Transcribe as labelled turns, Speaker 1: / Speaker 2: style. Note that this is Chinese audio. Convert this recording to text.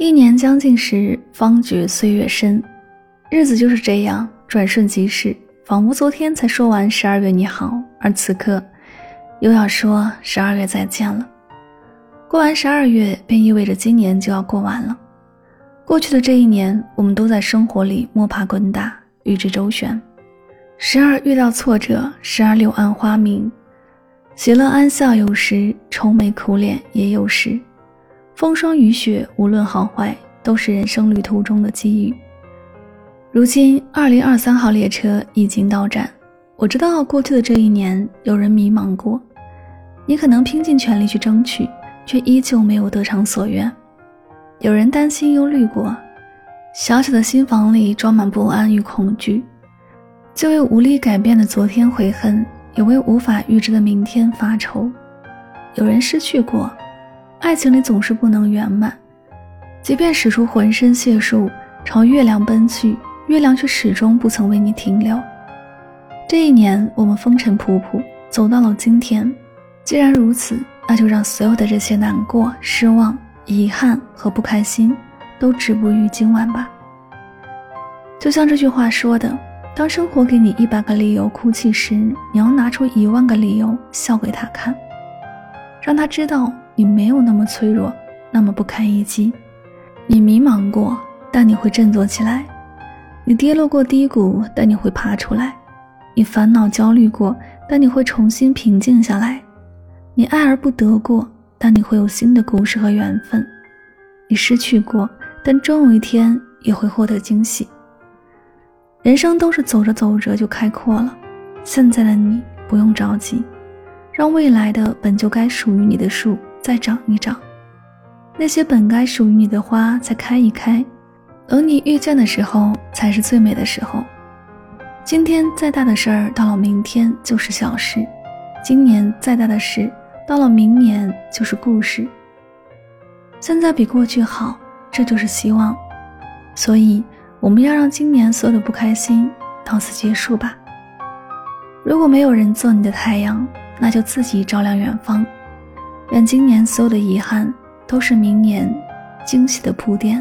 Speaker 1: 一年将近时，方觉岁月深。日子就是这样，转瞬即逝，仿佛昨天才说完十二月你好，而此刻又要说十二月再见了。过完十二月，便意味着今年就要过完了。过去的这一年，我们都在生活里摸爬滚打，与之周旋，时而遇到挫折，时而柳暗花明，喜乐安笑有时，愁眉苦脸也有时。风霜雨雪，无论好坏，都是人生旅途中的机遇。如今，二零二三号列车已经到站。我知道，过去的这一年，有人迷茫过，你可能拼尽全力去争取，却依旧没有得偿所愿；有人担心忧虑过，小小的心房里装满不安与恐惧，就为无力改变的昨天悔恨，也为无法预知的明天发愁；有人失去过。爱情里总是不能圆满，即便使出浑身解数朝月亮奔去，月亮却始终不曾为你停留。这一年，我们风尘仆仆走到了今天。既然如此，那就让所有的这些难过、失望、遗憾和不开心都止步于今晚吧。就像这句话说的：“当生活给你一百个理由哭泣时，你要拿出一万个理由笑给他看，让他知道。”你没有那么脆弱，那么不堪一击。你迷茫过，但你会振作起来；你跌落过低谷，但你会爬出来；你烦恼焦虑过，但你会重新平静下来；你爱而不得过，但你会有新的故事和缘分；你失去过，但终有一天也会获得惊喜。人生都是走着走着就开阔了，现在的你不用着急，让未来的本就该属于你的树。再长一长，那些本该属于你的花再开一开，等你遇见的时候才是最美的时候。今天再大的事儿，到了明天就是小事；今年再大的事，到了明年就是故事。现在比过去好，这就是希望。所以，我们要让今年所有的不开心到此结束吧。如果没有人做你的太阳，那就自己照亮远方。愿今年所有的遗憾，都是明年惊喜的铺垫。